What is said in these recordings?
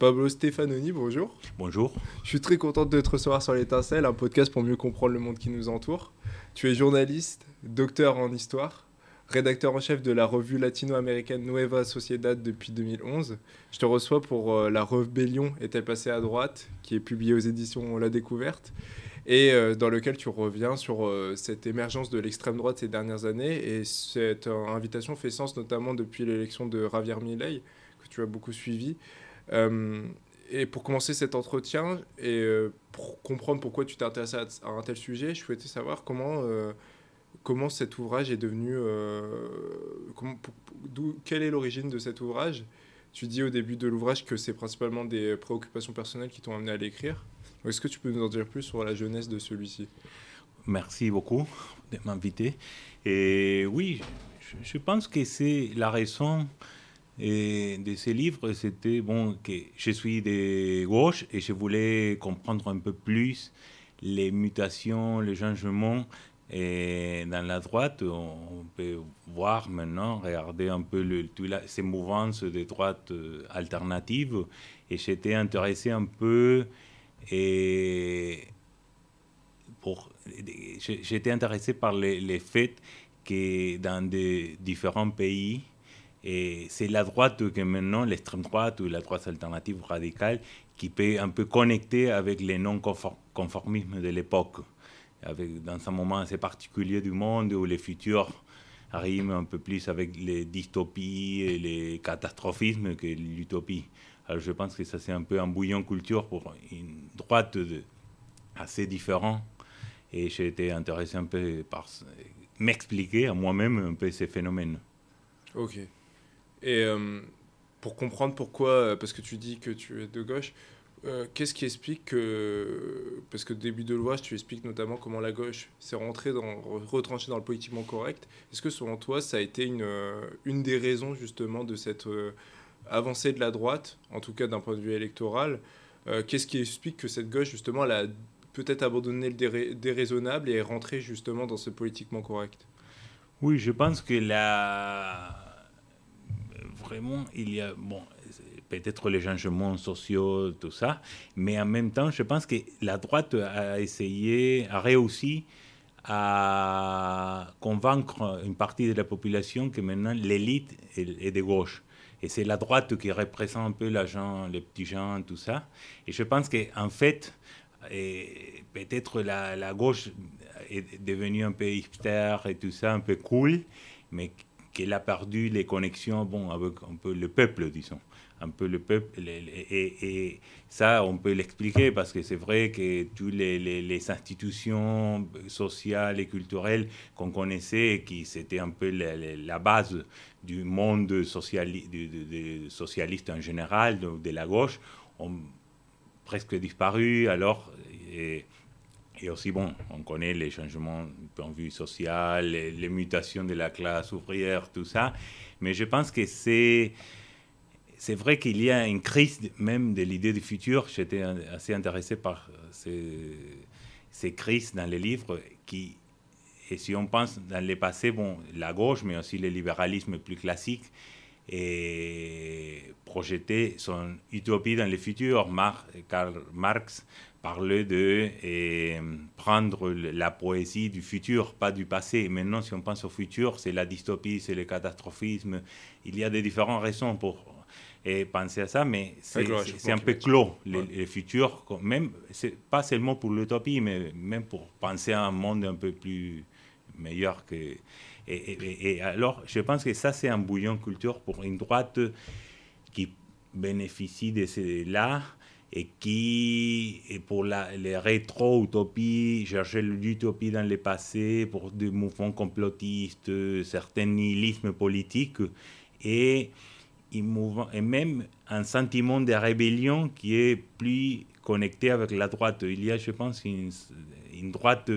Pablo Stefanoni, bonjour. Bonjour. Je suis très content de te recevoir sur l'étincelle, un podcast pour mieux comprendre le monde qui nous entoure. Tu es journaliste, docteur en histoire, rédacteur en chef de la revue latino-américaine Nueva Sociedad depuis 2011. Je te reçois pour euh, La Rébellion est-elle passée à droite, qui est publiée aux éditions La Découverte, et euh, dans lequel tu reviens sur euh, cette émergence de l'extrême droite ces dernières années. Et cette invitation fait sens notamment depuis l'élection de Javier Milei, que tu as beaucoup suivi. Et pour commencer cet entretien, et pour comprendre pourquoi tu t'es intéressé à, un tel sujet, je souhaitais savoir comment comment cet ouvrage est devenu. Euh, quelle est l'origine de cet ouvrage? Tu dis au début de l'ouvrage que c'est principalement des préoccupations personnelles qui t'ont amené à l'écrire. Est-ce que tu peux nous en dire plus sur la jeunesse de celui-ci? Merci beaucoup de m'inviter. Et oui, je, pense que c'est la raison de ces livres, c'était bon, que je suis de gauche et je voulais comprendre un peu plus les mutations, les changements et dans la droite, on peut voir maintenant, regarder un peu le, ces mouvances de droite euh, alternatives. Et j'étais intéressé un peu et pour, j'étais intéressé par les, les faits que dans des différents pays, et c'est la droite que maintenant, l'extrême droite ou la droite alternative radicale, qui peut un peu connecter avec les non-conformismes de l'époque dans un moment assez particulier du monde où les futurs arrivent un peu plus avec les dystopies et les catastrophismes que l'utopie. Alors je pense que ça c'est un peu un bouillon culture pour une droite assez différente et j'ai été intéressé un peu par m'expliquer à moi-même un peu ces phénomènes. Ok. Et euh, pour comprendre pourquoi, parce que tu dis que tu es de gauche, euh, qu'est-ce qui explique que, parce que début de loi, tu expliques notamment comment la gauche s'est rentrée dans, retranchée dans le politiquement correct. Est-ce que selon toi, ça a été une, euh, une des raisons justement de cette euh, avancée de la droite, en tout cas d'un point de vue électoral Qu'est-ce qui explique que cette gauche, justement, elle a peut-être abandonné le déraisonnable et est rentrée justement dans ce politiquement correct? Oui, je pense que là, vraiment, il y a, bon, peut-être les changements sociaux, tout ça, mais en même temps, je pense que la droite a essayé, a réussi à convaincre une partie de la population que maintenant l'élite est de gauche. Et c'est la droite qui représente un peu les gens, les petits gens, tout ça. Et je pense qu'en en fait, peut-être la, la, gauche est devenue un peu hipster et tout ça, un peu cool, mais qu'elle a perdu les connexions bon, avec un peu le peuple, disons un peu le peuple. Et, ça, on peut l'expliquer parce que c'est vrai que toutes les, les, institutions sociales et culturelles qu'on connaissait, qui c'était un peu la, base du monde sociali socialiste en général, de, de, la gauche, ont presque disparu. Alors, aussi, bon, on connaît les changements du point de vue social, les, mutations de la classe ouvrière, tout ça. Mais je pense que c'est c'est vrai qu'il y a une crise même de l'idée du futur. J'étais assez intéressé par ces, ces, crises dans les livres qui, et si on pense dans le passé, bon, la gauche, mais aussi le libéralisme plus classique, et projeté son utopie dans le futur. Karl Marx parlait de prendre la poésie du futur, pas du passé. Maintenant, si on pense au futur, c'est la dystopie, c'est le catastrophisme. Il y a des différentes raisons pour et penser à ça, mais c'est un peu clos, le, futur, même, pas seulement pour l'utopie, mais même pour penser à un monde un peu plus meilleur que... Et, et, alors, je pense que ça, c'est un bouillon culture pour une droite qui bénéficie de cela et qui, et pour la, les rétro-utopies, chercher l'utopie dans le passé, pour des mouvements complotistes, certains nihilismes politiques, et et même un sentiment de rébellion qui est plus connecté avec la droite. Il y a, je pense, une, droite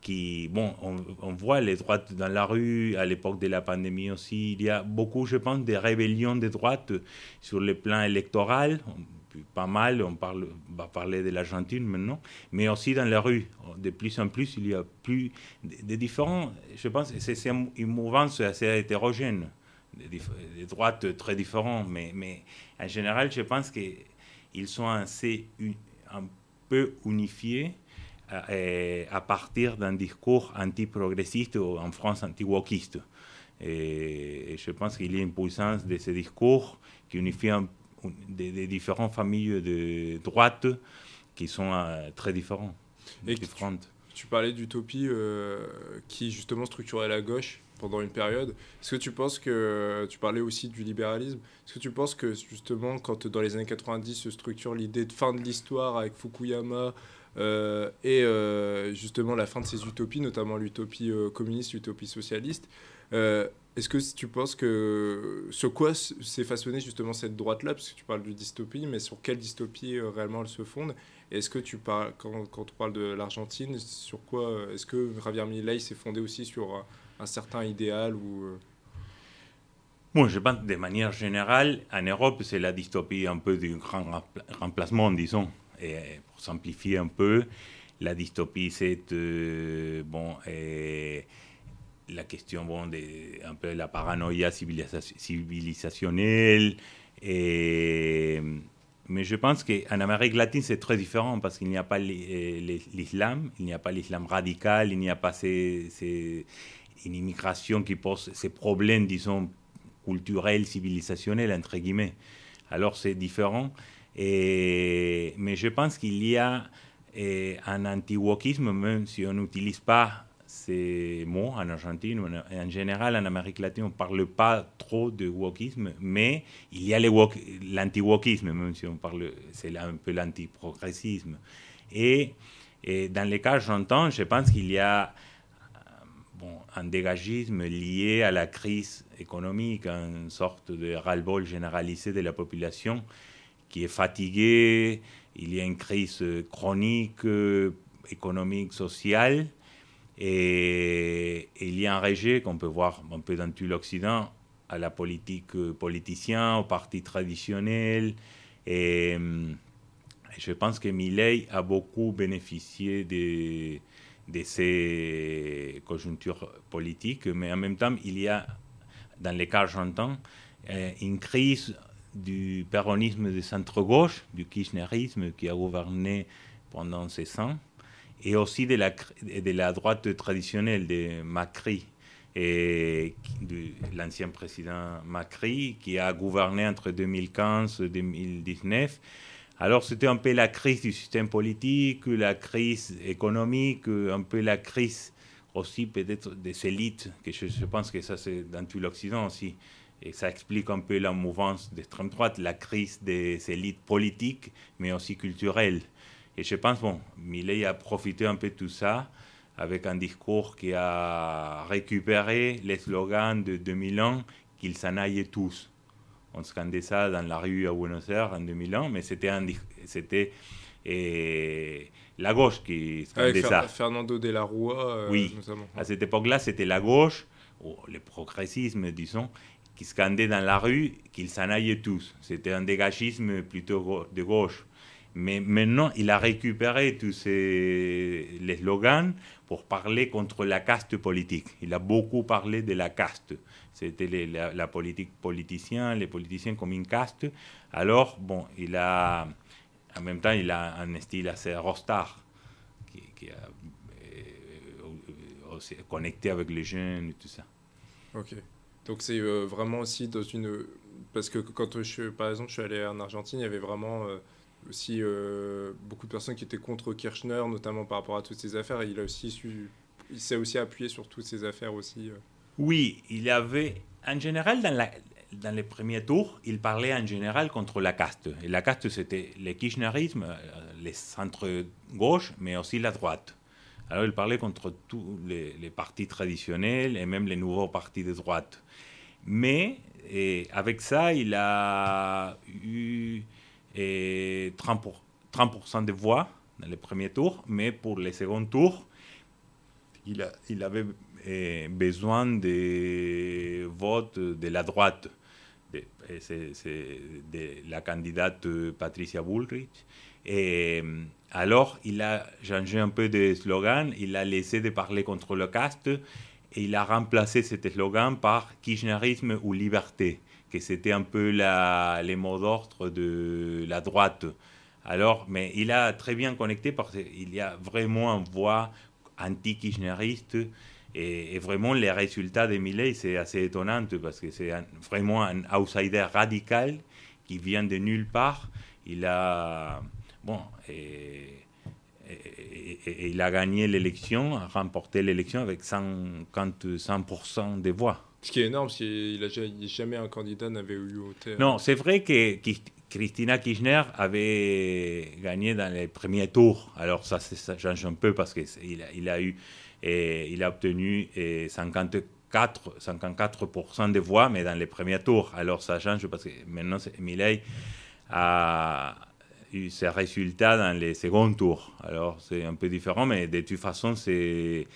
qui, bon, on, voit les droites dans la rue à l'époque de la pandémie aussi. Il y a beaucoup, je pense, de rébellions de droite sur le plan électoral. Pas mal, on parle, va parler de l'Argentine maintenant, mais aussi dans la rue. De plus en plus, il y a plus de, différents. Je pense que c'est une mouvance assez hétérogène des, droites très différentes, mais, mais en général, je pense que ils sont assez un peu unifiés euh, à partir d'un discours anti-progressiste ou en France anti-wokiste. Et, je pense qu'il y a une puissance de ce discours qui unifie des, différentes familles de droite qui sont euh, très différentes. Et différentes. Tu, parlais d'utopie euh, qui justement structurait la gauche pendant une période. Est-ce que tu penses que, tu parlais aussi du libéralisme, est-ce que tu penses que justement quand dans les années 90 se structure l'idée de fin de l'histoire avec Fukuyama euh, et euh, justement la fin de ces utopies, notamment l'utopie euh, communiste, l'utopie socialiste, est-ce que tu penses que sur quoi s'est façonnée justement cette droite-là, parce que tu parles de dystopie, mais sur quelle dystopie réellement elle se fonde? Est-ce que tu parles, quand, quand on parle de l'Argentine, sur quoi Est-ce que Javier Milei s'est fondé aussi sur un certain idéal ou euh, Moi, je pense de manière générale, en Europe, c'est la dystopie un peu du grand remplacement, disons. Et pour simplifier un peu, la dystopie, c'est euh, bon, et la question bon, de un peu la paranoïa civilisationnelle mais je pense qu'en Amérique latine, c'est très différent parce qu'il n'y a pas l'islam, il n'y a pas l'islam radical, il n'y a pas ces, une immigration qui pose ces problèmes, disons, culturels, civilisationnels, entre guillemets. Alors c'est différent. Mais je pense qu'il y a un anti-wokisme, même si on n'utilise pas ces mots en Argentine, en général en Amérique latine, on ne parle pas trop de wokisme, mais il y a l'anti-wokisme, même si on parle, c'est un peu l'anti-progressisme. Et, dans les cas j'entends, je pense qu'il y a bon, un dégagisme lié à la crise économique, une sorte de ras-le-bol généralisé de la population qui est fatiguée. Il y a une crise chronique, économique, sociale. Et, il y a un rejet qu'on peut voir un peu dans tout l'Occident à la politique politicien, au parti traditionnel. Et, et je pense que Milley a beaucoup bénéficié des de ces conjonctures politiques, mais en même temps, il y a, dans les cas argentins, euh, une crise du péronisme de centre-gauche, du kirchnerisme qui a gouverné pendant ces ans, et aussi de la, droite traditionnelle de Macri, et de l'ancien président Macri, qui a gouverné entre 2015 et 2019 alors c'était un peu la crise du système politique, la crise économique, un peu la crise aussi peut-être des élites, que je, pense que ça c'est dans tout l'Occident aussi. Et ça explique un peu la mouvance d'extrême droite, la crise des élites politiques, mais aussi culturelles. Et je pense, bon, Millet a profité un peu de tout ça avec un discours qui a récupéré les slogans de 2001, qu'ils s'en aillent tous on scandait ça dans la rue à Buenos Aires en 2001, mais c'était c'était la gauche qui scandait ça. Fernando de la Rua, euh, oui. À cette époque-là, c'était la gauche, ou le progressisme, disons, qui scandait dans la rue qu'ils s'en aillent tous. C'était un dégagisme plutôt de gauche. Mais maintenant, il a récupéré tous ces, les slogans pour parler contre la caste politique. Il a beaucoup parlé de la caste. C'était la, politique politicien, les politiciens comme une caste. Alors, bon, il a, en même temps, il a un style assez rostar, qui, qui a euh, connecté avec les jeunes et tout ça. Ok. Donc c'est euh, vraiment aussi dans une... Parce que quand je, par exemple, je suis allé en Argentine, il y avait vraiment... Euh, aussi euh, beaucoup de personnes qui étaient contre Kirchner, notamment par rapport à toutes ces affaires. il a aussi su, il s'est aussi appuyé sur toutes ces affaires aussi. Euh. Oui, il avait, en général, dans, la, dans les premiers tours, il parlait en général contre la caste. Et la caste, c'était le kirchnerisme, euh, les centres-gauche, mais aussi la droite. Alors il parlait contre tous les, les, partis traditionnels et même les nouveaux partis de droite. Mais avec ça, il a eu et 30%, 30 de voix dans les premiers tours, mais pour les seconds tours, il, avait eh, besoin des votes de la droite. C'est de la candidate Patricia Bullrich. Et alors, il a changé un peu de slogan, il a laissé de parler contre le caste et il a remplacé cet slogan par kirchnerisme ou liberté que c'était un peu les mots d'ordre de la droite. Alors, mais il a très bien connecté parce qu'il y a vraiment une voix anti-kirchneriste et, vraiment les résultats de Milley, c'est assez étonnant parce que c'est vraiment un outsider radical qui vient de nulle part. Il a, bon, il a gagné l'élection, a remporté l'élection avec 50%, des voix. Ce qui est énorme, parce qu'il a jamais un candidat n'avait eu autant. Non, c'est vrai que Christina Kirchner avait gagné dans les premiers tours. Alors ça, ça change un peu parce qu'il a, eu, et il a obtenu 54, 54% des voix, mais dans les premiers tours. Alors ça change parce que maintenant, Milei a eu ses résultats dans les seconds tours. Alors c'est un peu différent, mais de toute façon, c'est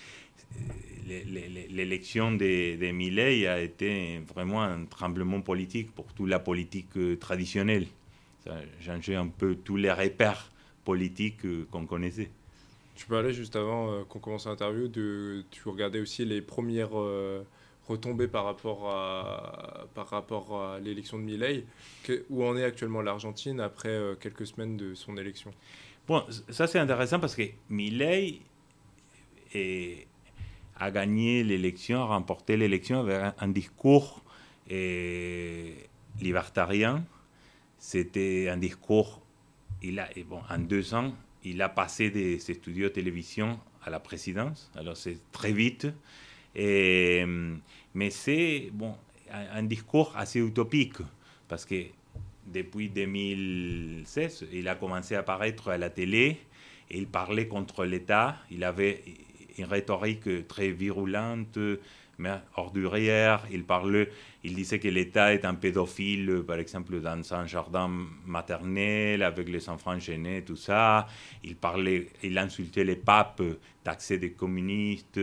l'élection de, de Milley a été vraiment un tremblement politique pour toute la politique euh, traditionnelle. Ça a changé un peu tous les repères politiques euh, qu'on connaissait. Tu parlais juste avant euh, qu'on commence l'interview, de, tu regardais aussi les premières retombées par rapport à, par rapport à l'élection de Milley. où en est actuellement l'Argentine après quelques semaines de son élection? Bon, ça c'est intéressant parce que Milley est a gagné l'élection, a remporté l'élection avec un, discours eh, libertarien. C'était un discours, il a, bon, en deux ans, il a passé des studios de télévision à la présidence, alors c'est très vite. Et, mais c'est bon, un, discours assez utopique, parce que depuis 2016, il a commencé à apparaître à la télé, et il parlait contre l'État, il avait une rhétorique très virulente, mais ordurière. Il parlait, il disait que l'État est un pédophile, par exemple, dans un jardin maternel avec les enfants gênés, tout ça. Il parlait, il insultait les papes, taxait des communistes.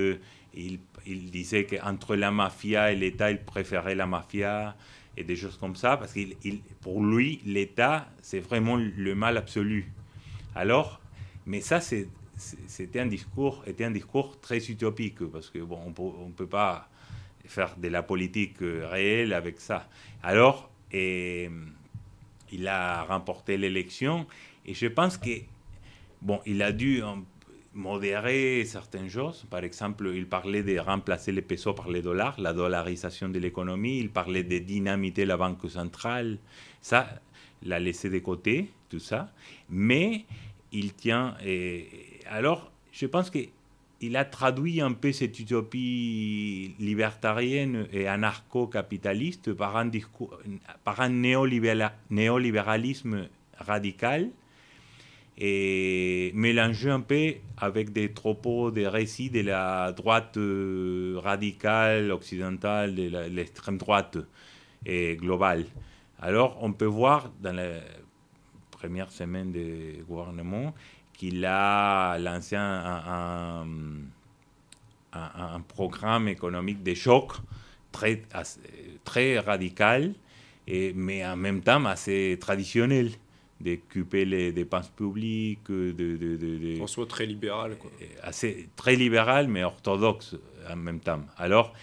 Il, il disait qu'entre la mafia et l'État, il préférait la mafia et des choses comme ça, parce que pour lui, l'État, c'est vraiment le mal absolu. Alors, mais ça, c'est c'était un discours, était un discours très utopique parce que bon, on ne peut pas faire de la politique réelle avec ça. Alors, et, il a remporté l'élection et je pense que bon, il a dû modérer certaines choses. Par exemple, il parlait de remplacer les pesos par les dollars, la dollarisation de l'économie. Il parlait de dynamiter la banque centrale. Ça, l'a laissé de côté, tout ça. Mais il tient. Et, alors, je pense qu'il a traduit un peu cette utopie libertarienne et anarcho-capitaliste par un, néolibéralisme radical et mélangé un peu avec des tropos, des récits de la droite euh, radicale occidentale, de l'extrême droite et globale. Alors, on peut voir dans la première semaine de gouvernement qu'il a lancé un, un, programme économique de choc très, très radical, et, mais en même temps assez traditionnel de couper les dépenses publiques. De, de, de, en soit très libéral. Quoi. Assez, très libéral, mais orthodoxe en même temps. Alors,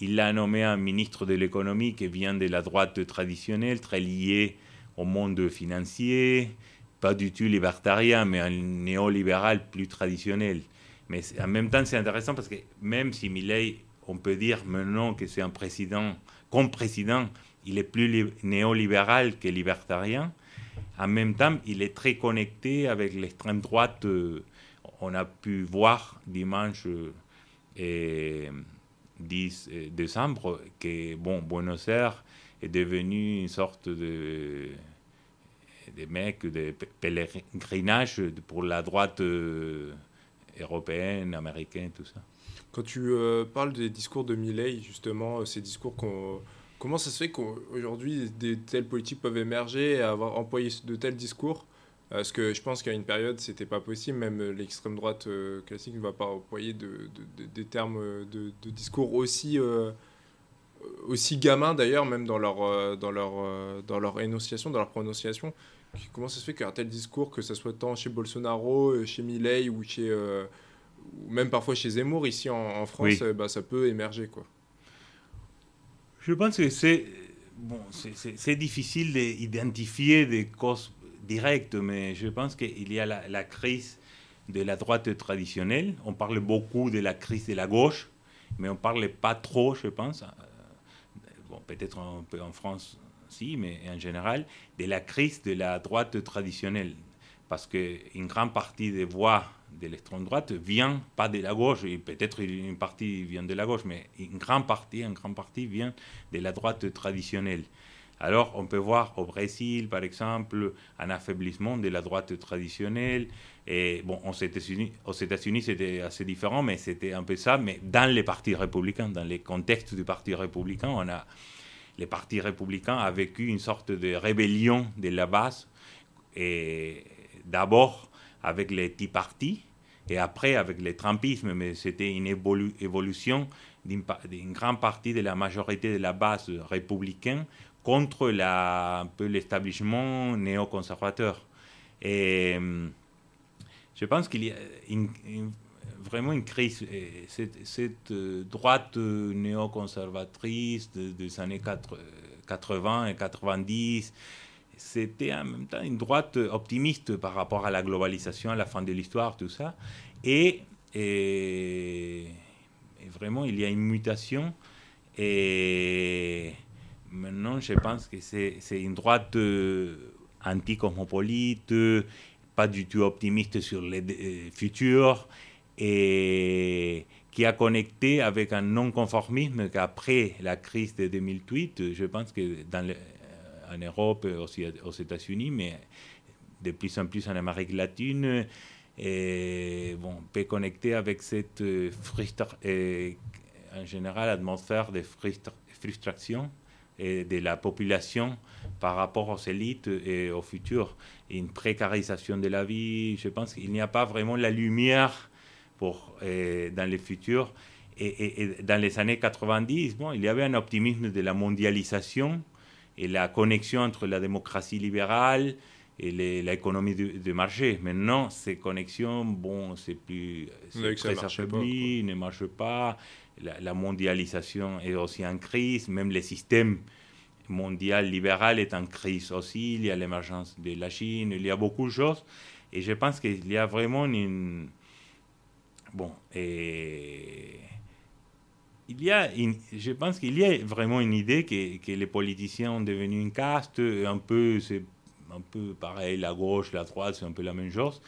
il a nommé un ministre de l'économie qui vient de la droite traditionnelle, très lié au monde financier, pas du tout libertarien, mais un néolibéral plus traditionnel. Mais en même temps, c'est intéressant parce que même si Milley, on peut dire maintenant que c'est un président, comme président, il est plus néolibéral que libertarien, en même temps, il est très connecté avec l'extrême droite. Euh, on a pu voir dimanche et 10 décembre que bon, Buenos Aires est devenu une sorte de des mecs, des pèlerinages pour la droite euh, européenne, américaine, tout ça. Quand tu euh, parles des discours de Milley, justement, euh, ces discours Comment ça se fait qu'aujourd'hui, des telles politiques peuvent émerger et avoir employé de tels discours? Parce que je pense qu'à une période, c'était pas possible. Même l'extrême droite classique ne va pas employer de, des termes de, discours aussi, aussi gamins, d'ailleurs, même dans leur, dans, leur, dans leur énonciation, dans leur prononciation comment ça se fait qu'un tel discours, que ce soit tant chez Bolsonaro, euh, chez Milley ou chez euh, ou même parfois chez Zemmour ici en, France, euh, bah, ça peut émerger quoi. Je pense que c'est bon, c'est difficile d'identifier des causes directes, mais je pense qu'il y a la, crise de la droite traditionnelle. On parle beaucoup de la crise de la gauche, mais on ne parle pas trop, je pense, bon, peut-être un peu en France mais en général, de la crise de la droite traditionnelle. Parce qu'une grande partie des voix de l'extrême droite vient pas de la gauche, et peut-être une partie vient de la gauche, mais une grande partie, une grande partie vient de la droite traditionnelle. Alors, on peut voir au Brésil, par exemple, un affaiblissement de la droite traditionnelle. Et bon, aux États-Unis, c'était assez différent, mais c'était un peu ça. Mais dans les partis républicains, dans les contextes du parti républicain, on a les partis républicains a vécu une sorte de rébellion de la base. Et d'abord avec les petits partis et après avec le Trumpisme, mais c'était une évolution d'une grande partie de la majorité de la base républicaine contre l'établissement néoconservateur. Et hum, je pense qu'il y a vraiment une crise. Cette, euh, droite néoconservatrice des années 80 et 90, c'était en même temps une droite optimiste par rapport à la globalisation, à la fin de l'histoire, tout ça. Et, vraiment, il y a une mutation. Et maintenant, je pense que c'est une droite euh, anticosmopolite, pas du tout optimiste sur les euh, futurs, et qui a connecté avec un non-conformisme qu'après la crise de 2008, je pense que dans le, en Europe, aussi aux États-Unis, mais de plus en plus en Amérique latine. Et bon, on peut connecter avec cette euh, et, en général atmosphère de frustration de la population par rapport aux élites et au futur. Une précarisation de la vie, je pense qu'il n'y a pas vraiment la lumière pour, dans le futur. Et, et, dans les années 90, bon, il y avait un optimisme de la mondialisation et la connexion entre la démocratie libérale et l'économie de, marché. Maintenant, ces connexions, bon, c'est plus très affaibli, ne marche pas. La, mondialisation est aussi en crise, même le système mondial libéral est en crise aussi. Il y a l'émergence de la Chine, il y a beaucoup de choses. Et je pense qu'il y a vraiment une. Bon, et il y a je pense qu'il y a vraiment une idée que, que, les politiciens ont devenu une caste, un peu, c'est un peu pareil, la gauche, la droite, c'est un peu la même chose.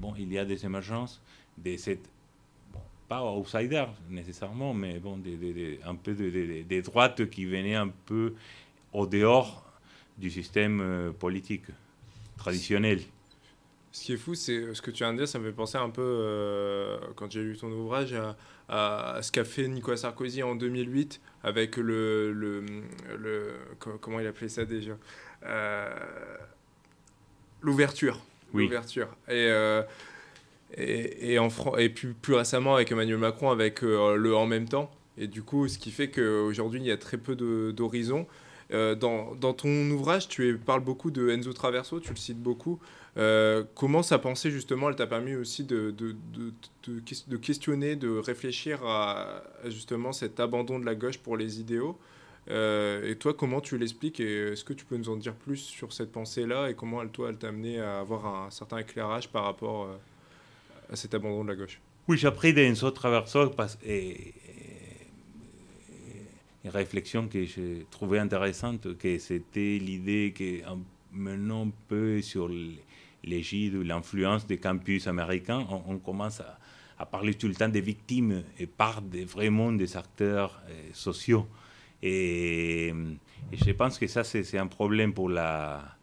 Bon, il y a des émergences de cette, bon, pas outsiders nécessairement, mais bon, un peu des droites qui venaient un peu au dehors du système euh, politique traditionnel. Ce qui est fou, c'est ce que tu viens de dire, ça me fait penser un peu, euh, quand j'ai lu ton ouvrage, à, ce qu'a fait Nicolas Sarkozy en 2008 avec le, le, le comment il appelait ça déjà euh, L'ouverture. Oui. L'ouverture. Et, euh, et, et, en et puis plus récemment avec Emmanuel Macron avec le en même temps. Et du coup, ce qui fait qu'aujourd'hui, il y a très peu d'horizons. Dans, dans, ton ouvrage, tu parles beaucoup de Enzo Traverso, tu le cites beaucoup. Euh, comment sa pensée, justement, elle t'a permis aussi de, questionner, de réfléchir à, justement cet abandon de la gauche pour les idéaux? Euh, Et toi, comment tu l'expliques Et est-ce que tu peux nous en dire plus sur cette pensée-là et comment, elle, toi, elle t'a amené à avoir un certain éclairage par rapport euh, à cet abandon de la gauche? Oui, j'ai appris d'Enzo Traverso et, réflexion que j'ai trouvée intéressante, que c'était l'idée que maintenant un peu sur l'égide ou l'influence des campus américains, on, commence à, parler tout le temps des victimes et part vraiment des acteurs euh, sociaux. Et, je pense que ça, c'est un problème pour la,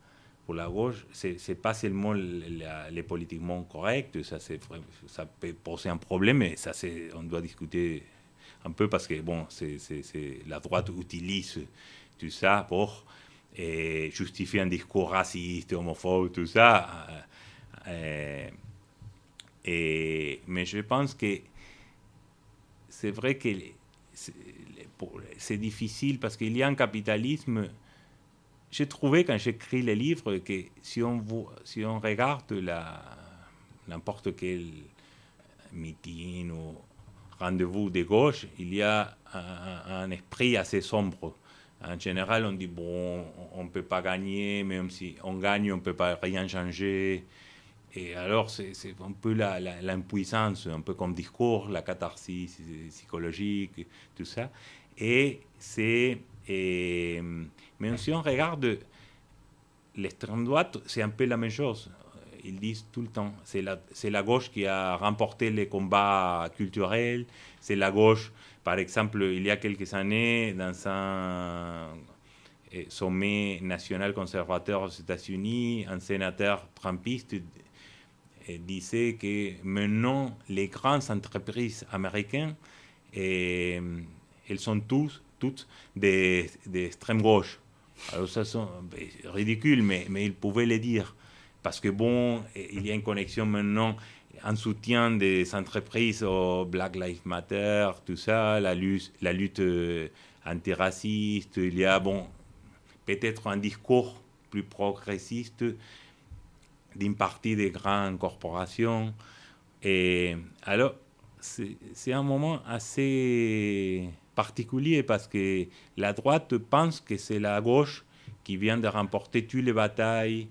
pour la gauche. Ce n'est pas seulement les politiquement correct, ça, ça peut poser un problème, mais ça, on doit discuter un peu parce que bon, c'est la droite utilise tout ça pour et justifier un discours raciste, homophobe, tout ça. Euh, et, mais je pense que c'est vrai que c'est difficile parce qu'il y a un capitalisme. J'ai trouvé quand j'écris les livres que si on, si on regarde n'importe quel meeting ou rendez-vous de gauche, il y a un esprit assez sombre En général, on dit, bon, on ne peut pas gagner, même si on gagne, on ne peut pas rien changer. Et alors, c'est un peu l'impuissance, un peu comme discours, la catharsis psychologique, tout ça. Et c'est. Mais si on regarde l'extrême droite, c'est un peu la même chose. Ils disent tout le temps, c'est la, gauche qui a remporté les combats culturels, c'est la gauche, par exemple, il y a quelques années, dans un eh, sommet national conservateur aux États-Unis, un sénateur trumpiste eh, disait que maintenant, les grandes entreprises américaines, eh, elles sont tous, toutes d'extrême gauche. Alors ça c'est ridicule, mais, mais il pouvait le dire. Parce que bon, il y a une connexion maintenant, un soutien des entreprises au Black Lives Matter, tout ça, la lutte, la lutte euh, antiraciste, il y a bon, peut-être un discours plus progressiste d'une partie des grandes corporations. Et alors, c'est un moment assez particulier parce que la droite pense que c'est la gauche qui vient de remporter toutes les batailles,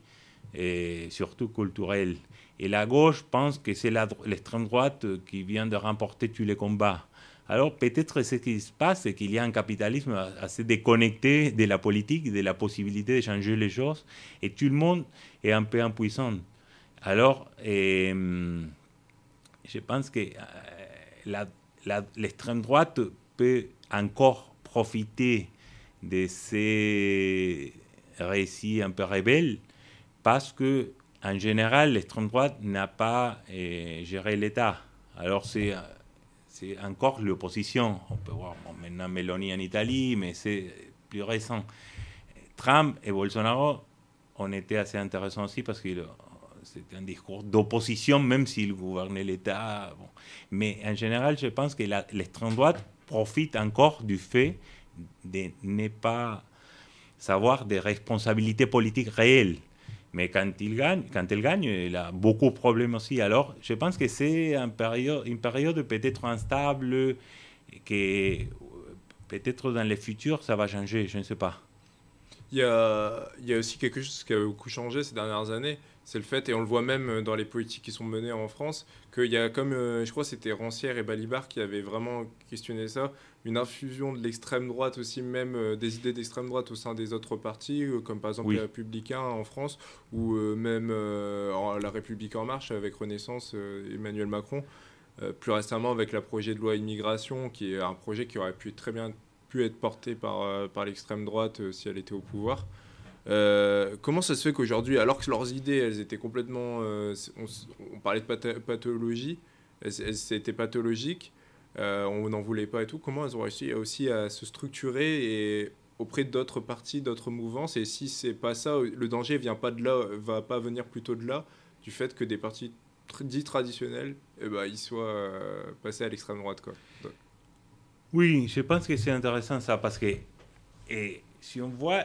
et surtout culturelles. Et la gauche pense que c'est l'extrême droite qui vient de remporter tous les combats. Alors peut-être ce qui se passe, c'est qu'il y a un capitalisme assez déconnecté de la politique, de la possibilité de changer les choses, et tout le monde est un peu impuissant. Alors, euh, je pense que euh, l'extrême droite peut encore profiter de ces récits un peu rebelles parce que en général l'extrême droite n'a pas euh, géré l'État. Alors c'est encore l'opposition. On peut voir maintenant Meloni en Italie, mais c'est plus récent. Trump et Bolsonaro ont été assez intéressants aussi parce que c'était un discours d'opposition, même s'il gouvernait l'État. Mais en général, je pense que l'extrême droite profite encore du fait de ne pas savoir des responsabilités politiques réelles. Mais quand, il gagne, quand elle gagne, il a beaucoup de problèmes aussi. Alors, je pense que c'est une période, peut-être instable, que peut-être dans le futur, ça va changer, je ne sais pas. Il y a aussi quelque chose qui a beaucoup changé ces dernières années c'est le fait, et on le voit même dans les politiques qui sont menées en France, qu'il y a comme, euh, je crois c'était Rancière et Balibar qui avaient vraiment questionné ça, une infusion de l'extrême droite aussi, même euh, des idées d'extrême droite au sein des autres partis, euh, comme par exemple les Républicains en France, ou même la République en marche avec Renaissance, Emmanuel Macron, plus récemment avec le projet de loi immigration, qui est un projet qui aurait pu très bien pu être porté par, par l'extrême droite si elle était au pouvoir. Euh, comment ça se fait qu'aujourd'hui, alors que leurs idées, elles étaient complètement... Euh, on, parlait de pathologie, elles, pathologiques, euh, on n'en voulait pas et tout, comment elles ont réussi aussi à se structurer et auprès d'autres partis, d'autres mouvances? Et si c'est pas ça, le danger vient pas de là, va pas venir plutôt de là, du fait que des partis dits traditionnels, eh ben, ils soient passés à l'extrême droite. Quoi. Oui, je pense que c'est intéressant ça, parce que et si on voit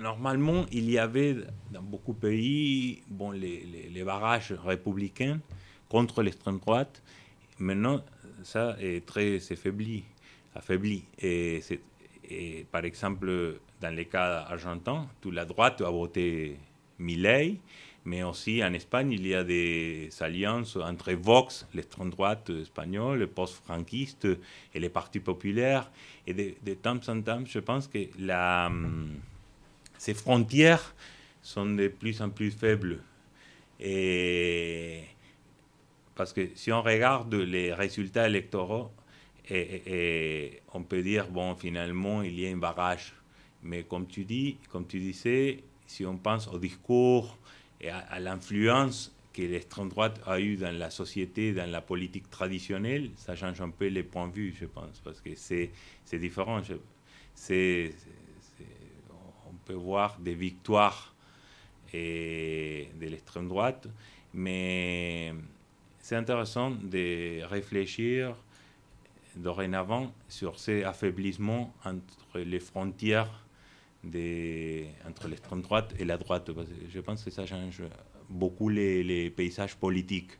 normalement, il y avait dans beaucoup de pays bon, les, barrages républicains contre l'extrême droite. Maintenant, ça est très affaibli. affaibli. Et, et, par exemple, dans les cas argentins, toute la droite a voté Milei, mais aussi en Espagne, il y a des alliances entre Vox, l'extrême droite espagnole, le post-franquiste et les partis populaires. Et de, de temps en temps, je pense que la hum, ces frontières sont de plus en plus faibles. Et parce que si on regarde les résultats électoraux, et, on peut dire, bon, finalement, il y a un barrage. Mais comme tu dis, comme tu disais, si on pense au discours et à, l'influence que l'extrême droite a eu dans la société, dans la politique traditionnelle, ça change un peu les points de vue, je pense, parce que c'est différent. C'est voir des victoires et de l'extrême droite, mais c'est intéressant de réfléchir dorénavant sur ces affaiblissements entre les frontières des, entre l'extrême droite et la droite. je pense que ça change beaucoup les, paysages politiques.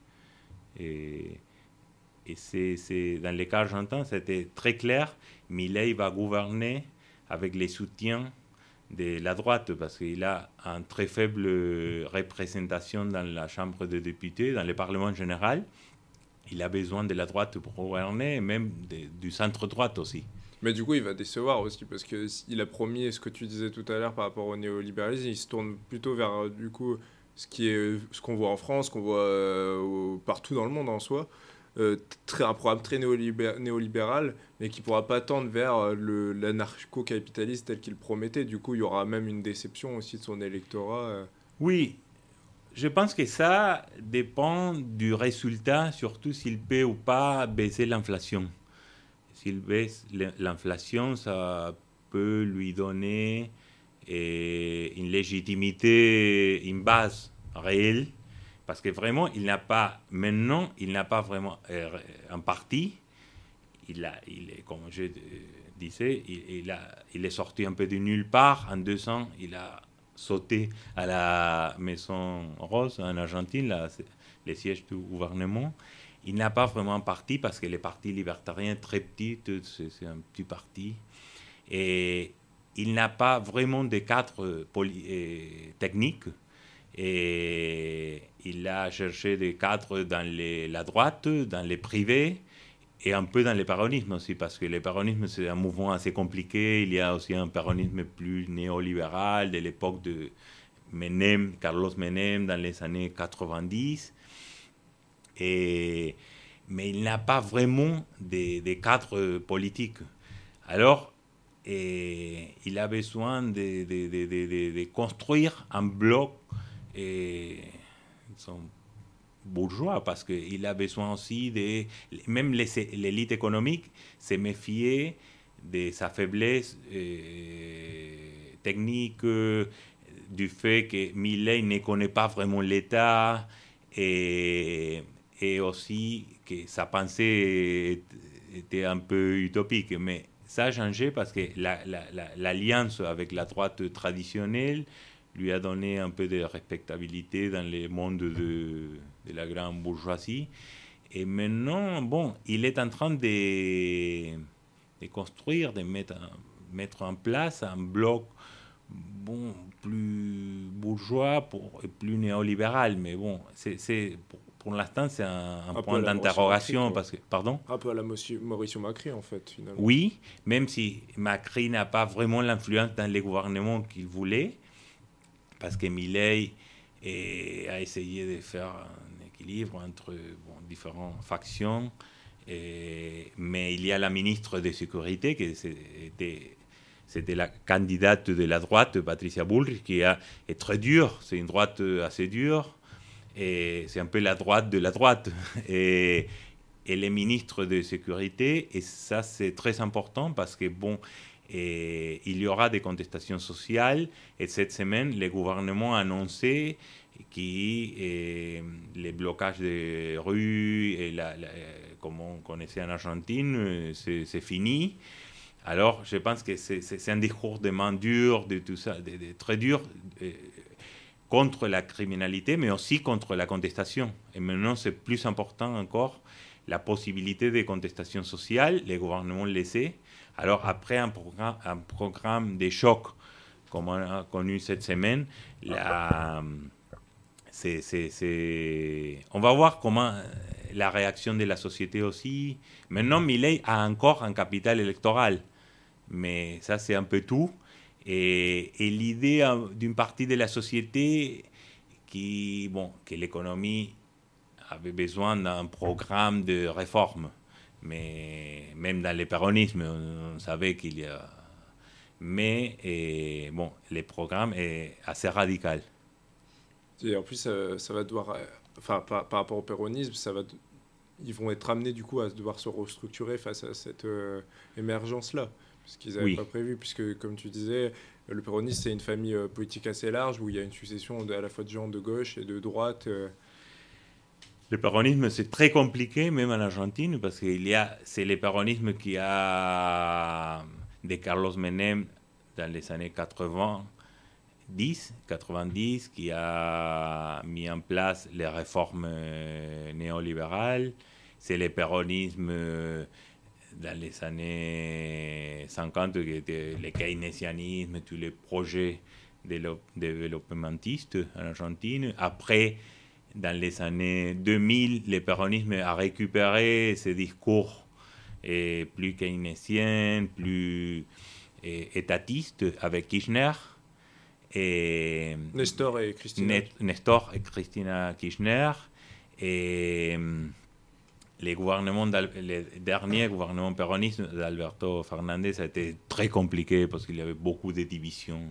Et, c'est, dans les cas argentins, c'était très clair. Milei va gouverner avec les soutiens de la droite, parce qu'il a une très faible représentation dans la Chambre des députés, dans le Parlement général. Il a besoin de la droite pour gouverner, même du centre-droite aussi. Mais du coup, il va décevoir aussi, parce qu'il a promis, ce que tu disais tout à l'heure par rapport au néolibéralisme, il se tourne plutôt vers, du coup, ce ce qu'on voit en France, qu'on voit euh, partout dans le monde en soi, euh, très, un programme très néolibéral, mais qui ne pourra pas tendre vers euh, l'anarcho-capitalisme tel qu'il promettait. Du coup, il y aura même une déception aussi de son électorat. Oui, je pense que ça dépend du résultat, surtout s'il peut ou pas baisser l'inflation. S'il baisse l'inflation, ça peut lui donner une légitimité, une base réelle, parce que vraiment, il n'a pas, maintenant, il n'a pas vraiment euh, un parti. Il, a, il est, comme je disais, il, a, il est sorti un peu de nulle part. En deux ans, il a sauté à la Maison Rose en Argentine, là, les sièges du gouvernement. Il n'a pas vraiment un parti parce que les partis libertariens, très petits, c'est un petit parti. Et il n'a pas vraiment de cadre euh, euh, technique. Et il a cherché des cadres dans les, la droite, dans les privés et un peu dans le péronisme aussi, parce que le péronisme, c'est un mouvement assez compliqué. Il y a aussi un péronisme plus néolibéral de l'époque de Menem, Carlos Menem, dans les années 90. Et, mais il n'a pas vraiment des, cadres politiques. Alors, il a besoin de construire un bloc et son bourgeois parce qu'il a besoin aussi de même l'élite économique se méfier de sa faiblesse euh, technique du fait que Millet ne connaît pas vraiment l'État et aussi que sa pensée était un peu utopique. Mais ça a changé parce que l'alliance avec la droite traditionnelle lui a donné un peu de respectabilité dans le monde de, la grande bourgeoisie. Et maintenant, bon, il est en train de, de construire, de mettre, mettre en place un bloc bon, plus bourgeois pour, et plus néolibéral. Mais bon, c'est pour l'instant, c'est un, point d'interrogation. parce que, pardon? Un peu à la Mauricio Macri, en fait, finalement. Oui, même si Macri n'a pas vraiment l'influence dans les gouvernements qu'il voulait, parce que Milei a essayé de faire un équilibre entre différentes factions. Et, mais il y a la ministre de Sécurité, qui était c'était la candidate de la droite, Patricia Bullrich, qui est très dure, c'est une droite assez dure, et c'est un peu la droite de la droite. Et, et les ministres de sécurité, et ça c'est très important parce que, bon, et il y aura des contestations sociales, et cette semaine, le gouvernement a annoncé que les blocages de rues, la, comme on connaissait en Argentine, c'est fini. Alors, je pense que c'est un discours de main dure, de tout ça, très dur contre la criminalité, mais aussi contre la contestation. Et maintenant, c'est plus important encore la possibilité de contestation sociale, les gouvernements le sait. Alors, après un programme, un programme de choc, comme on a connu cette semaine, on va voir comment la réaction de la société aussi. Maintenant, Millet a encore un capital électoral, mais ça, c'est un peu tout. Et, l'idée hein, d'une partie de la société qui, bon, que l'économie avait besoin d'un programme de réforme. Mais même dans le péronisme, on, savait qu'il y a. Mais et, bon, le programme est assez radical. Et en plus, ça, va devoir. Enfin, par, rapport au péronisme, ça va, ils vont être amenés du coup à devoir se restructurer face à cette euh, émergence-là ce qu'ils n'avaient pas prévu, puisque comme tu disais, le péronisme, c'est une famille euh, politique assez large, où il y a une succession à la fois de gens de gauche et de droite. Euh. Le péronisme, c'est très compliqué, même en Argentine, parce que c'est le péronisme qui a, de Carlos Menem, dans les années 80, 10, 90, qui a mis en place les réformes euh, néolibérales. C'est le péronisme dans les années 50, le keynésianisme, tous les projets développementistes en Argentine. Après, dans les années 2000, le péronisme a récupéré ces discours et plus keynésien, plus étatiste avec Kirchner. Et Nestor et Christina. Nestor et Christina Kirchner. Et les, gouvernements les derniers gouvernements péronistes d'Alberto Fernandez a été très compliqué parce qu'il y avait beaucoup de divisions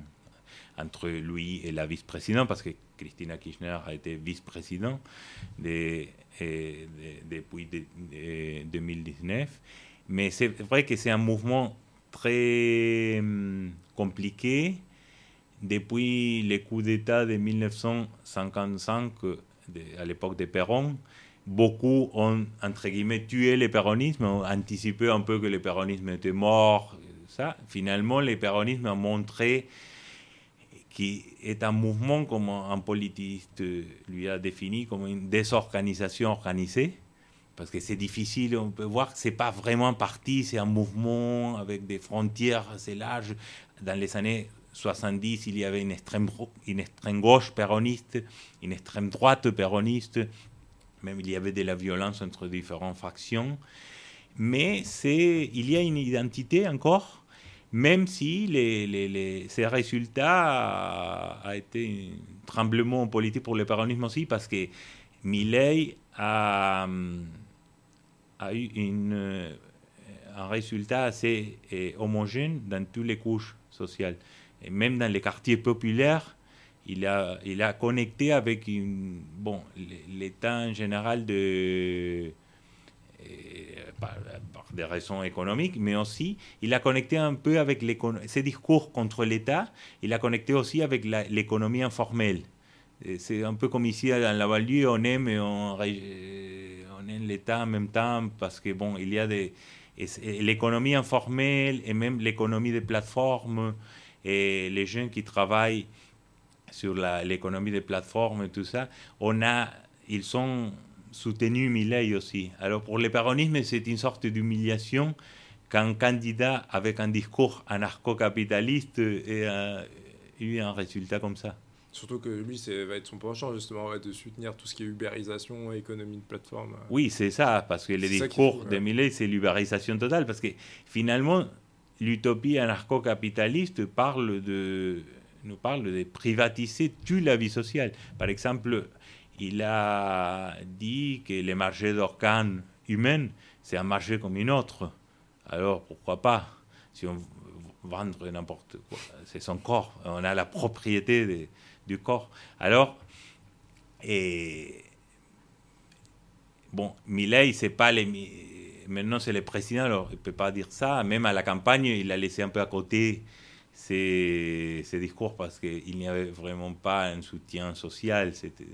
entre lui et la vice-présidente, parce que Christina Kirchner a été vice-présidente depuis 2019. Mais c'est vrai que c'est un mouvement très hum, compliqué. Depuis le coup d'État de 1955, à l'époque de Perron, beaucoup ont, entre guillemets, tué le péronisme, ont anticipé un peu que le péronisme était mort. Ça. Finalement, le péronisme a montré qui est un mouvement, comme un politiste lui a défini, comme une désorganisation organisée, parce que c'est difficile, on peut voir que ce n'est pas vraiment un parti, c'est un mouvement avec des frontières assez larges. Dans les années 70, il y avait une extrême, gauche péroniste, une extrême droite péroniste, même il y avait de la violence entre différentes factions. Mais il y a une identité encore même si ces résultats a, été un tremblement politique pour le péronisme aussi, parce que Milley a, a eu une, un résultat assez eh, homogène dans toutes les couches sociales. Et même dans les quartiers populaires, il a, il a connecté avec bon, l'état en général de par, des raisons économiques, mais aussi il a connecté un peu avec ses discours contre l'État, il a connecté aussi avec l'économie informelle. C'est un peu comme ici dans la banlieue, on aime, on, on aime l'État en même temps parce que bon, il y a l'économie informelle et même l'économie des plateformes et les gens qui travaillent sur l'économie des plateformes et tout ça, on a, ils sont soutenu Millet aussi. Alors pour le péronisme, c'est une sorte d'humiliation qu'un candidat avec un discours anarcho-capitaliste ait eu un résultat comme ça. Surtout que lui, ça va être son penchant justement de soutenir tout ce qui est ubérisation, économie de plateforme. Oui, c'est ça, parce que le discours de Millet, c'est l'ubérisation totale, parce que finalement, l'utopie anarcho-capitaliste parle de, nous parle de privatiser toute la vie sociale. Par exemple, il a dit que le marché d'organes humains, c'est un marché comme un autre. Alors pourquoi pas Si on vendre n'importe quoi, c'est son corps. On a la propriété du corps. Alors, et bon, Millet, c'est pas les. Maintenant, c'est le président, alors il ne peut pas dire ça. Même à la campagne, il a laissé un peu à côté ses, discours parce qu'il n'y avait vraiment pas un soutien social. C'était,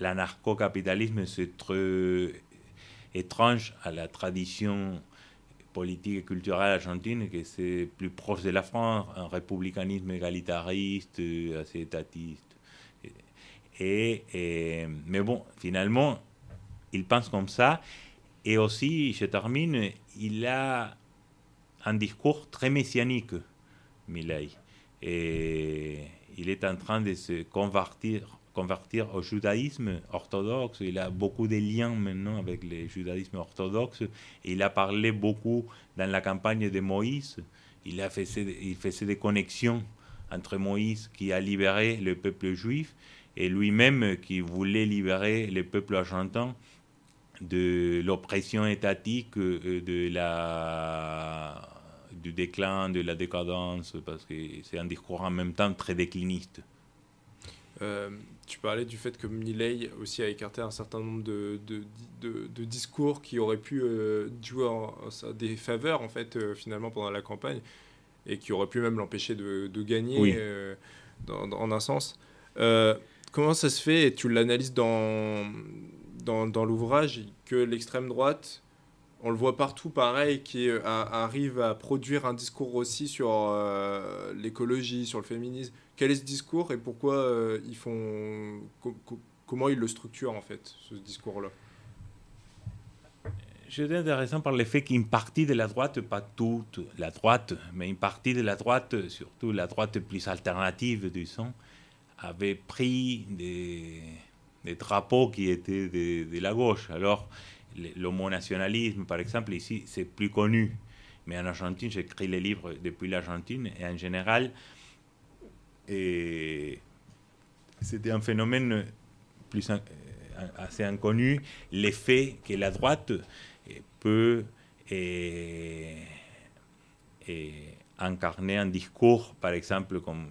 l'anarcho-capitalisme, c'est très étrange à la tradition politique et culturelle argentine, que c'est plus proche de la France, un républicanisme égalitariste, assez étatiste. Et, mais bon, finalement, il pense comme ça. Et aussi, je termine, il a un discours très messianique, Milley. Et il est en train de se convertir convertir au judaïsme orthodoxe. Il a beaucoup de liens maintenant avec le judaïsme orthodoxe. il a parlé beaucoup dans la campagne de Moïse. Il, a fait, il faisait des connexions entre Moïse qui a libéré le peuple juif et lui-même qui voulait libérer le peuple argentin de l'oppression étatique, euh, de la, du déclin, de la décadence, parce que c'est un discours en même temps très décliniste. Euh, tu parlais du fait que Milley aussi a écarté un certain nombre de, de, de, discours qui auraient pu euh, jouer en, des faveurs en fait euh, finalement pendant la campagne et qui auraient pu même l'empêcher de, gagner euh, dans, en un sens. comment ça se fait, et tu l'analyses dans, dans, dans l'ouvrage, que l'extrême droite on le voit partout pareil, qui arrive à produire un discours aussi sur l'écologie, sur le féminisme, quel est ce discours et pourquoi euh, ils font. comment ils le structurent en fait, ce discours-là? J'étais intéressant par le fait qu'une partie de la droite, pas toute la droite, mais une partie de la droite, surtout la droite plus alternative, disons, avait pris des, drapeaux qui étaient de, la gauche. Alors, l'homonationalisme, par exemple, ici, c'est plus connu. Mais en Argentine, j'écris les livres depuis l'Argentine, et en général, c'était un phénomène plus, euh, assez inconnu, l'effet que la droite peut incarner un discours, par exemple, comme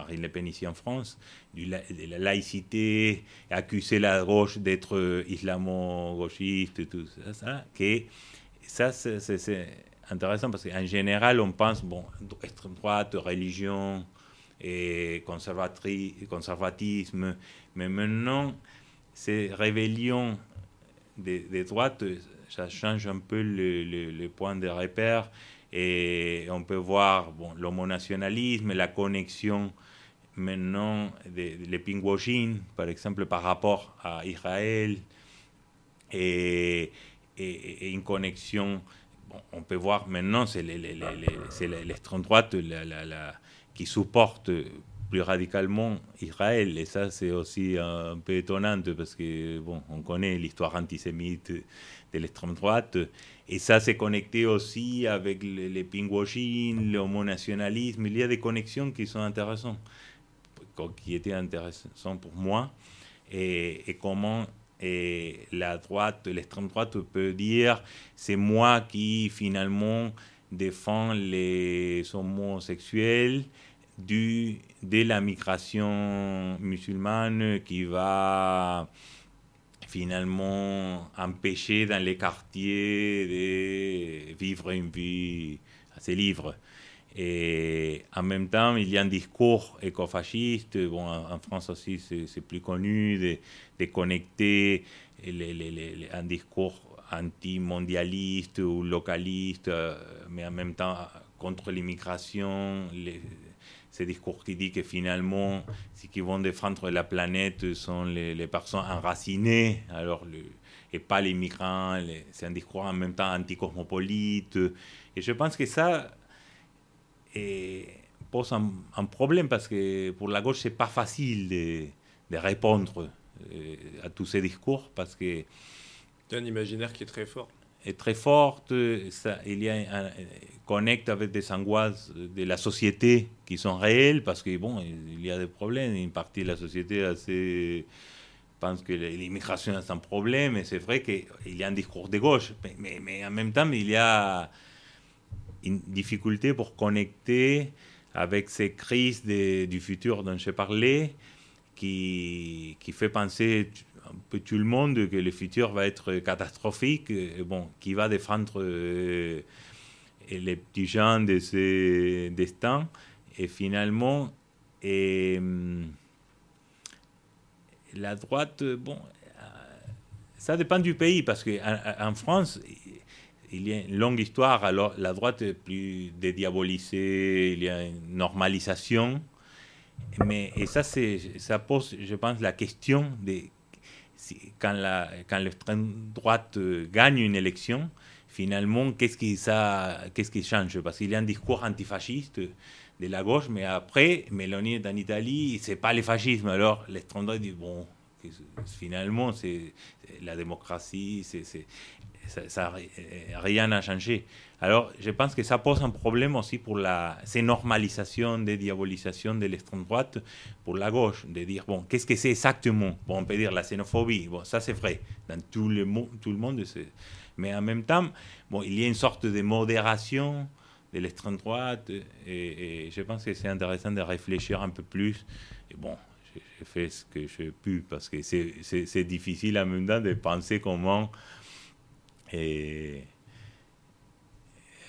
Marine Le Pen ici en France, de la laïcité, accuser la gauche d'être islamo-gauchiste, tout ça, ça, que ça c'est intéressant parce qu'en général on pense, bon, extrême droite, religion, et conservatisme, mais maintenant ces rébellions des, droites, ça change un peu le, point de repère et on peut voir bon, l'homonationalisme, la connexion maintenant des le pinkwashing, par exemple, par rapport à Israël et, une connexion. on peut voir maintenant, c'est l'extrême droite la, la, qui supporte plus radicalement Israël. Et ça, c'est aussi un peu étonnant parce que, bon, on connaît l'histoire antisémite de l'extrême droite. Et ça, c'est connecté aussi avec les, les pinkwashing, l'homonationalisme. Il y a des connexions qui sont intéressantes, qui étaient intéressantes pour moi. Et, et comment et la droite, l'extrême droite peut dire c'est moi qui finalement défends les homosexuels du, de la migration musulmane qui va finalement empêcher dans les quartiers de vivre une vie assez libre. Et en même temps, il y a un discours écofasciste, bon, en France aussi c'est plus connu, de, de connecter les, un discours anti-mondialiste ou localiste, euh, mais en même temps contre l'immigration, ce discours qui dit que finalement, ceux qui vont défendre la planète sont les, personnes enracinées, alors et pas les migrants. C'est un discours en même temps anticosmopolite. Et je pense que ça pose un, problème parce que pour la gauche, c'est pas facile de, de répondre euh, à tous ces discours parce que. C'est un imaginaire qui est très fort est très forte. Ça, il y a un, connecte avec des angoisses de la société qui sont réelles parce que bon, il y a des problèmes. Une partie de la société assez pense que l'immigration est un problème et c'est vrai qu'il y a un discours de gauche, mais, mais, en même temps, il y a une difficulté pour connecter avec ces crises du futur dont je parlais qui, qui fait penser un peu tout le monde que le futur va être catastrophique, bon, qui va défendre euh, les petits gens de ces destins. Et finalement, hum, la droite, bon, euh, ça dépend du pays, parce qu'en en France, il y a une longue histoire, alors la droite est plus dédiabolisée, il y a une normalisation. Mais, et ça, ça pose, je pense, la question de quand, la, quand l'extrême droite euh, gagne une élection, finalement, qu'est-ce qui, qu'est-ce qui change? Parce qu'il y a un discours antifasciste de la gauche, mais après, Mélanie est en Italie, c'est pas le fascisme. Alors, l'extrême droite dit, bon, finalement, c'est la démocratie, ça, rien n'a changé. Alors, je pense que ça pose un problème aussi pour la ces normalisations, des diabolisations de l'extrême droite pour la gauche, de dire, bon, qu'est-ce que c'est exactement? Bon, on peut dire la xénophobie, bon, ça c'est vrai, dans tout le, tout le monde, mais en même temps, bon, il y a une sorte de modération de l'extrême droite, et, je pense que c'est intéressant de réfléchir un peu plus. Et bon, j'ai fait ce que j'ai pu, parce que c'est difficile en même temps de penser comment... Et,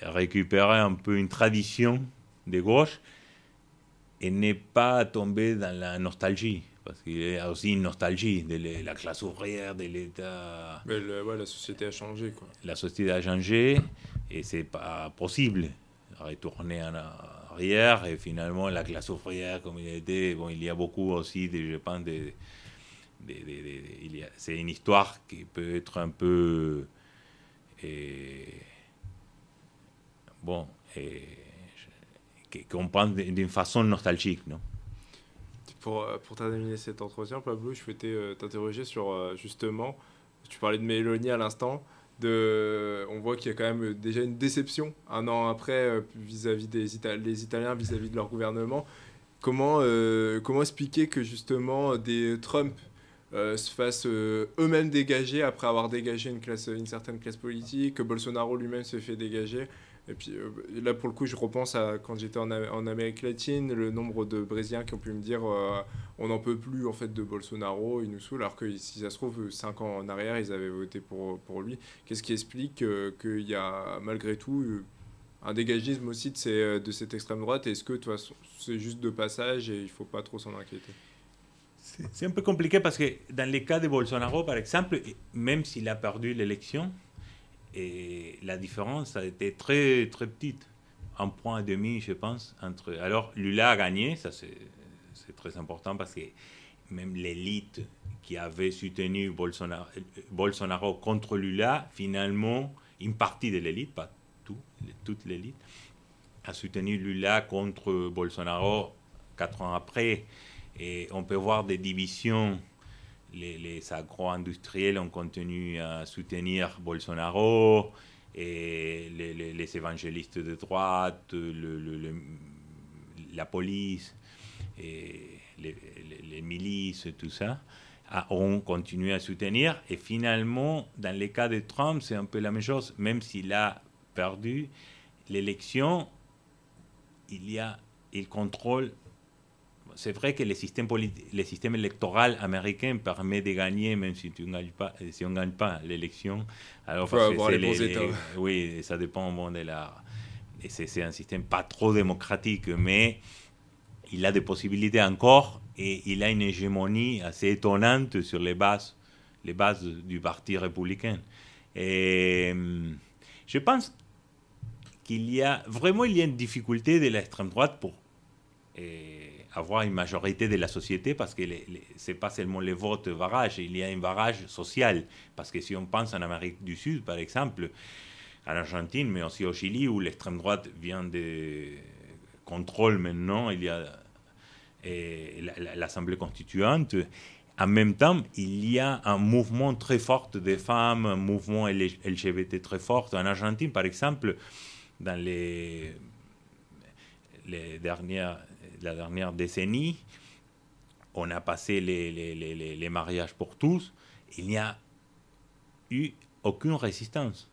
récupérer un peu une tradition de gauche et ne pas tomber dans la nostalgie. Parce qu'il y a aussi une nostalgie de la classe ouvrière, de l'État. Mais la société a changé. Quoi. La société a changé et c'est pas possible de retourner en arrière. Et finalement, la classe ouvrière, comme il était, bon, il y a beaucoup aussi, de, je pense, de, c'est une histoire qui peut être un peu bon, et qu'on pense d'une façon nostalgique, non? Pour, euh, pour terminer cet entretien, Pablo, je souhaitais euh, t'interroger sur euh, justement, tu parlais de Mélanie à l'instant, on voit qu'il y a quand même déjà une déception un an après vis-à-vis des Italiens, vis-à-vis de leur gouvernement. Comment, comment expliquer que justement des Trump se fassent eux-mêmes dégager après avoir dégagé une, classe, une certaine classe politique, que Bolsonaro lui-même se fait dégager? Et puis euh, là, pour le coup, je repense à quand j'étais en, Amérique latine, le nombre de Brésiliens qui ont pu me dire euh, on n'en peut plus en fait de Bolsonaro, il nous saoule, alors que si ça se trouve, cinq ans en arrière, ils avaient voté pour, pour lui. Qu'est-ce qui explique euh, qu'il y a malgré tout un dégagisme aussi de, de cette extrême droite? Est-ce que c'est juste de passage et il ne faut pas trop s'en inquiéter? C'est un peu compliqué parce que dans les cas de Bolsonaro, par exemple, même s'il a perdu l'élection, et la différence a été très, très petite. Un point et demi, je pense. Entre... Alors, Lula a gagné, ça c'est très important parce que même l'élite qui avait soutenu Bolsonaro, Bolsonaro, contre Lula, finalement, une partie de l'élite, pas tout, toute l'élite, a soutenu Lula contre Bolsonaro quatre ans après. Et on peut voir des divisions les, agro-industriels ont continué à soutenir Bolsonaro, et les, évangélistes de droite, la police, les, milices, tout ça, ont continué à soutenir. Et finalement, dans le cas de Trump, c'est un peu la même chose. Même s'il a perdu l'élection, il, y a, il contrôle c'est vrai que le système, le système électoral américain permet de gagner même si, tu gagne pas, si on ne gagne pas l'élection. Alors, faut avoir les, bons États. oui, ça dépend bon, de la... C'est un système pas trop démocratique, mais il a des possibilités encore et il a une hégémonie assez étonnante sur les bases, les bases du Parti républicain. Et je pense qu'il y a vraiment il y a une difficulté de l'extrême droite pour avoir une majorité de la société parce que ce n'est pas seulement le vote barrage, il y a un barrage social. Parce que si on pense en Amérique du Sud, par exemple, en Argentine, mais aussi au Chili, où l'extrême droite vient de contrôle maintenant, il y a l'Assemblée constituante. En même temps, il y a un mouvement très fort des femmes, un mouvement LGBT très fort. En Argentine, par exemple, dans les, les dernières la dernière décennie, on a passé les, les, les, les mariages pour tous, il n'y a eu aucune résistance.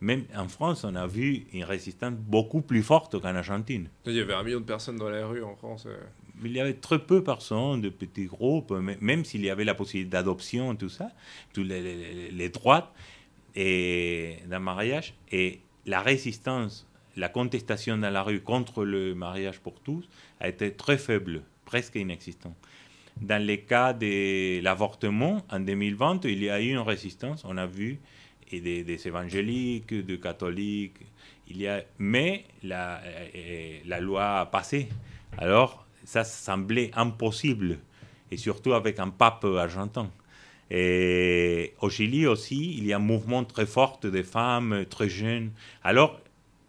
Même en France, on a vu une résistance beaucoup plus forte qu'en Argentine. Il y avait un million de personnes dans la rue en France. Euh. Il y avait très peu de personnes, de petits groupes, même s'il y avait la possibilité d'adoption, tout ça, tous les, les, droits et d'un mariage. Et la résistance la contestation dans la rue contre le mariage pour tous a été très faible, presque inexistante. Dans le cas de l'avortement, en 2020, il y a eu une résistance, on a vu, et des, évangéliques, des catholiques, il y a, mais la, euh, la loi a passé. Alors, ça semblait impossible, et surtout avec un pape argentin. Et au Chili aussi, il y a un mouvement très fort de femmes très jeunes. Alors,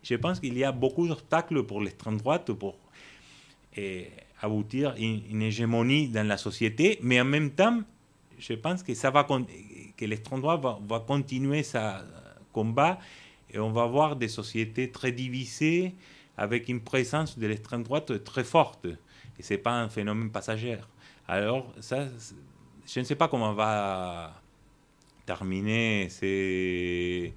je pense qu'il y a beaucoup d'obstacles pour l'extrême droite pour eh, aboutir à une, hégémonie dans la société, mais en même temps, je pense que, que l'extrême droite va, continuer sa combat et on va avoir des sociétés très divisées avec une présence de l'extrême droite très forte. Et ce n'est pas un phénomène passager. Alors, ça, je ne sais pas comment va terminer ces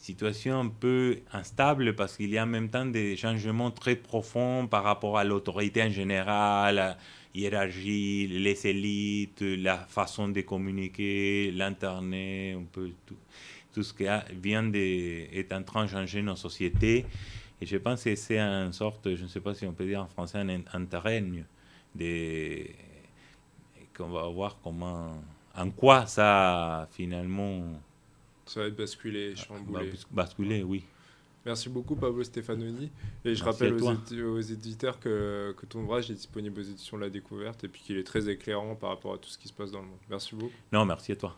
situation un peu instable parce qu'il y a en même temps des changements très profonds par rapport à l'autorité en général, la hiérarchie, les élites, la façon de communiquer, l'Internet, un peu tout, tout ce qui vient de, est en train de changer nos sociétés. Et je pense que c'est une sorte, je ne sais pas si on peut dire en français, un, un terrain qu'on va voir comment, en quoi ça finalement ça va être basculé, ah, chamboulé. basculé, oui. Merci beaucoup Pablo Stefanoni. Et je rappelle aux, éditeurs que, que, ton ouvrage est disponible aux éditions La Découverte et puis qu'il est très éclairant par rapport à tout ce qui se passe dans le monde. Merci beaucoup. Non, merci à toi.